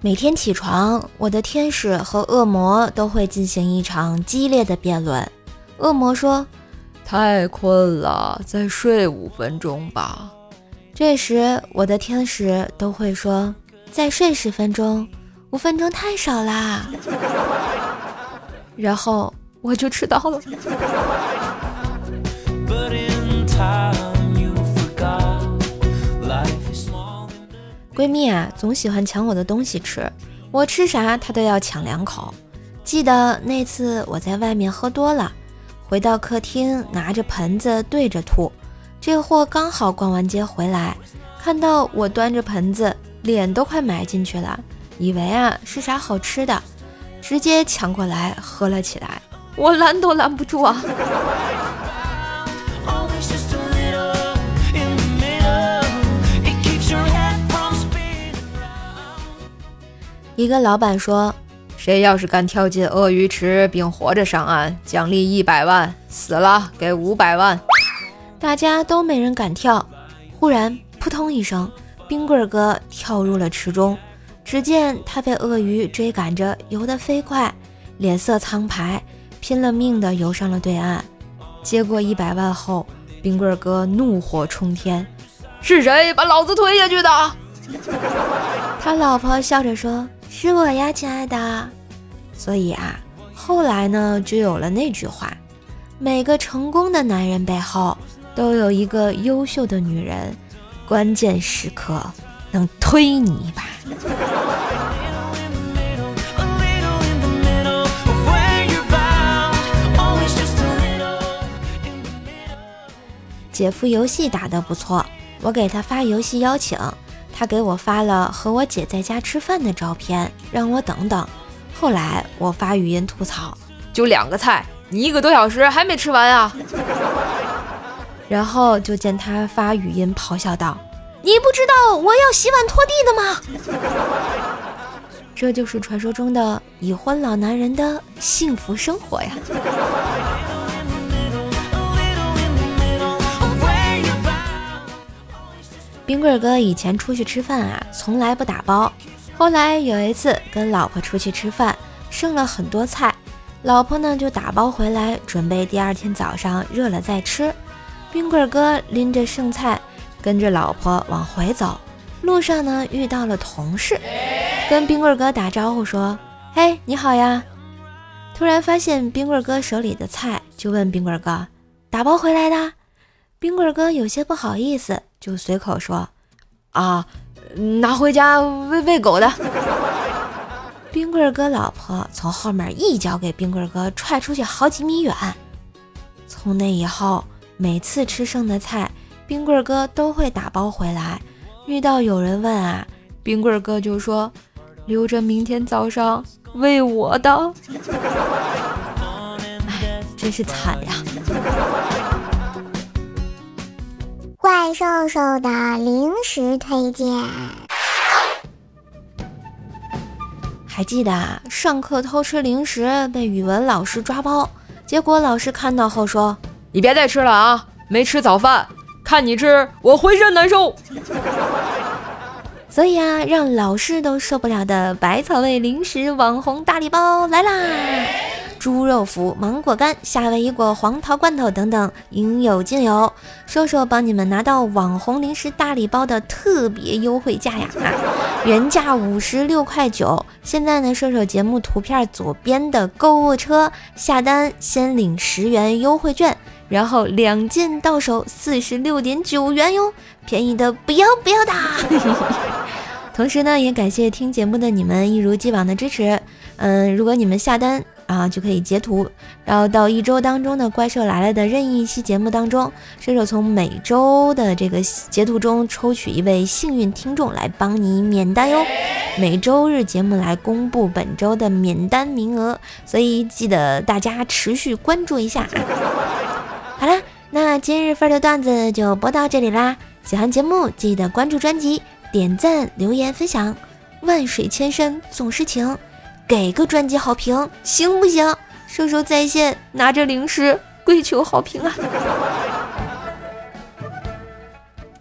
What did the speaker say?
每天起床，我的天使和恶魔都会进行一场激烈的辩论。恶魔说：“太困了，再睡五分钟吧。”这时，我的天使都会说：“再睡十分钟，五分钟太少啦。”然后我就迟到了。闺蜜啊，总喜欢抢我的东西吃，我吃啥她都要抢两口。记得那次我在外面喝多了，回到客厅拿着盆子对着吐，这货刚好逛完街回来，看到我端着盆子，脸都快埋进去了，以为啊是啥好吃的，直接抢过来喝了起来，我拦都拦不住啊。一个老板说：“谁要是敢跳进鳄鱼池并活着上岸，奖励一百万；死了给五百万。”大家都没人敢跳。忽然，扑通一声，冰棍哥跳入了池中。只见他被鳄鱼追赶着，游得飞快，脸色苍白，拼了命地游上了对岸。接过一百万后，冰棍哥怒火冲天：“是谁把老子推下去的？” 他老婆笑着说。是我呀，亲爱的。所以啊，后来呢，就有了那句话：每个成功的男人背后都有一个优秀的女人，关键时刻能推你一把。姐夫游戏打得不错，我给他发游戏邀请。他给我发了和我姐在家吃饭的照片，让我等等。后来我发语音吐槽，就两个菜，你一个多小时还没吃完啊！然后就见他发语音咆哮道：“你不知道我要洗碗拖地的吗？” 这就是传说中的已婚老男人的幸福生活呀。冰棍哥以前出去吃饭啊，从来不打包。后来有一次跟老婆出去吃饭，剩了很多菜，老婆呢就打包回来，准备第二天早上热了再吃。冰棍哥拎着剩菜，跟着老婆往回走，路上呢遇到了同事，跟冰棍哥打招呼说：“嘿，你好呀。”突然发现冰棍哥手里的菜，就问冰棍哥：“打包回来的？”冰棍哥有些不好意思。就随口说：“啊，拿回家喂喂狗的。”冰棍哥老婆从后面一脚给冰棍哥踹出去好几米远。从那以后，每次吃剩的菜，冰棍哥都会打包回来。遇到有人问啊，冰棍哥就说：“留着明天早上喂我的。”哎，真是惨呀！怪兽兽的零食推荐。还记得上课偷吃零食被语文老师抓包，结果老师看到后说：“你别再吃了啊，没吃早饭，看你吃我浑身难受。”所以啊，让老师都受不了的百草味零食网红大礼包来啦！猪肉脯、芒果干、夏威夷果、黄桃罐头等等，应有尽有。说说帮你们拿到网红零食大礼包的特别优惠价呀！原价五十六块九，现在呢，说说节目图片左边的购物车下单先领十元优惠券，然后两件到手四十六点九元哟，便宜的不要不要的。同时呢，也感谢听节目的你们一如既往的支持。嗯，如果你们下单。啊，就可以截图，然后到一周当中的《怪兽来了》的任意一期节目当中，射手从每周的这个截图中抽取一位幸运听众来帮你免单哟。每周日节目来公布本周的免单名额，所以记得大家持续关注一下啊。好了，那今日份的段子就播到这里啦。喜欢节目记得关注专辑、点赞、留言、分享。万水千山总是情。给个专辑好评行不行？瘦瘦在线拿着零食跪求好评啊！